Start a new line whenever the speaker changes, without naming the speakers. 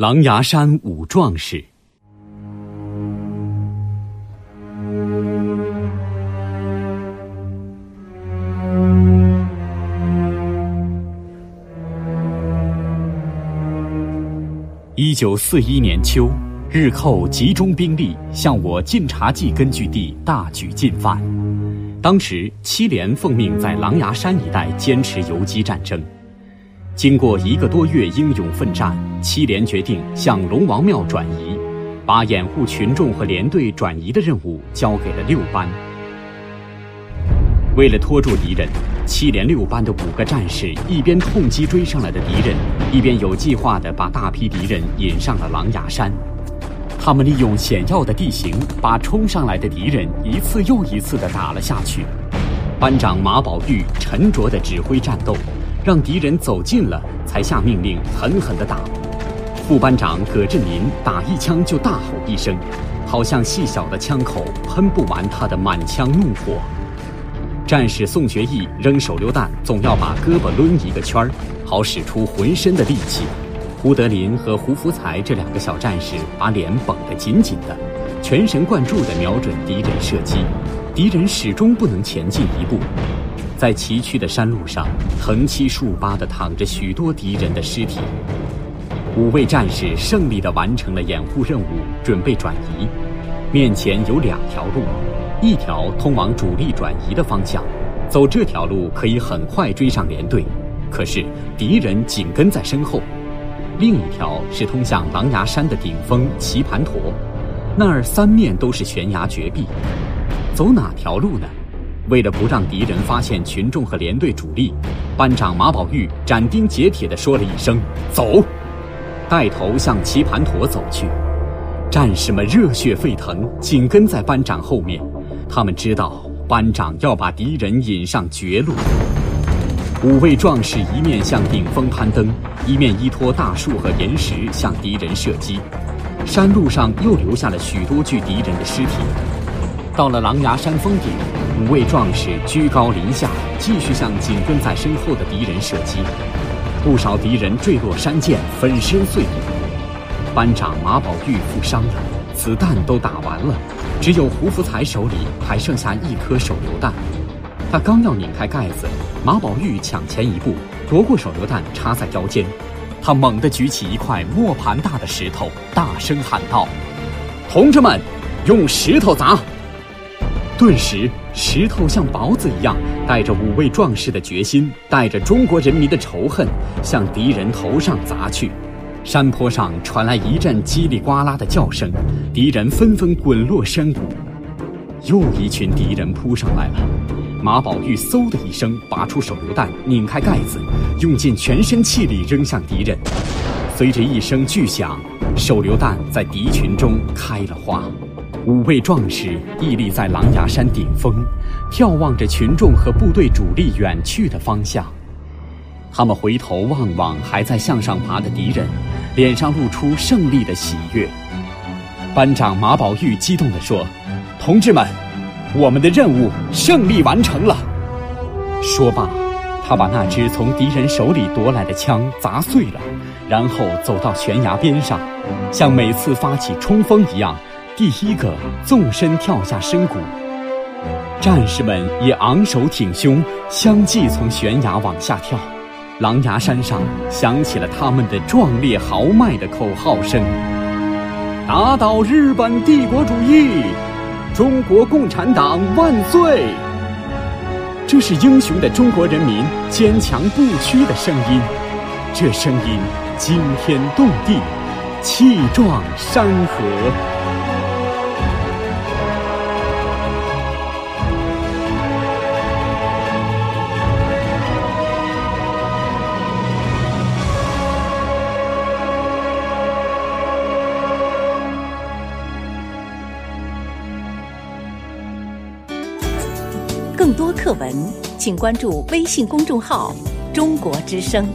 狼牙山五壮士。一九四一年秋，日寇集中兵力向我晋察冀根据地大举进犯。当时七连奉命在狼牙山一带坚持游击战争。经过一个多月英勇奋战，七连决定向龙王庙转移，把掩护群众和连队转移的任务交给了六班。为了拖住敌人，七连六班的五个战士一边痛击追上来的敌人，一边有计划地把大批敌人引上了狼牙山。他们利用险要的地形，把冲上来的敌人一次又一次地打了下去。班长马宝玉沉着地指挥战斗。让敌人走近了，才下命令狠狠地打。副班长葛振林打一枪就大吼一声，好像细小的枪口喷不完他的满腔怒火。战士宋学义扔手榴弹，总要把胳膊抡一个圈儿，好使出浑身的力气。胡德林和胡福才这两个小战士把脸绷得紧紧的，全神贯注地瞄准敌人射击，敌人始终不能前进一步。在崎岖的山路上，横七竖八地躺着许多敌人的尸体。五位战士胜利地完成了掩护任务，准备转移。面前有两条路，一条通往主力转移的方向，走这条路可以很快追上连队。可是敌人紧跟在身后。另一条是通向狼牙山的顶峰棋盘陀，那儿三面都是悬崖绝壁。走哪条路呢？为了不让敌人发现群众和连队主力，班长马宝玉斩钉截铁地说了一声“走”，带头向棋盘陀走去。战士们热血沸腾，紧跟在班长后面。他们知道班长要把敌人引上绝路。五位壮士一面向顶峰攀登，一面依托大树和岩石向敌人射击。山路上又留下了许多具敌人的尸体。到了狼牙山峰顶，五位壮士居高临下，继续向紧跟在身后的敌人射击。不少敌人坠落山涧，粉身碎骨。班长马宝玉负伤了，子弹都打完了，只有胡福才手里还剩下一颗手榴弹。他刚要拧开盖子，马宝玉抢前一步，夺过手榴弹插在腰间。他猛地举起一块磨盘大的石头，大声喊道：“同志们，用石头砸！”顿时，石头像雹子一样，带着五位壮士的决心，带着中国人民的仇恨，向敌人头上砸去。山坡上传来一阵叽里呱啦的叫声，敌人纷纷滚落山谷。又一群敌人扑上来了。马宝玉嗖的一声拔出手榴弹，拧开盖子，用尽全身气力扔向敌人。随着一声巨响，手榴弹在敌群中开了花。五位壮士屹立在狼牙山顶峰，眺望着群众和部队主力远去的方向。他们回头望望还在向上爬的敌人，脸上露出胜利的喜悦。班长马宝玉激动地说：“同志们！”我们的任务胜利完成了。说罢，他把那支从敌人手里夺来的枪砸碎了，然后走到悬崖边上，像每次发起冲锋一样，第一个纵身跳下深谷。战士们也昂首挺胸，相继从悬崖往下跳。狼牙山上响起了他们的壮烈豪迈的口号声：“打倒日本帝国主义！”中国共产党万岁！这是英雄的中国人民坚强不屈的声音，这声音惊天动地，气壮山河。
更多课文，请关注微信公众号“中国之声”。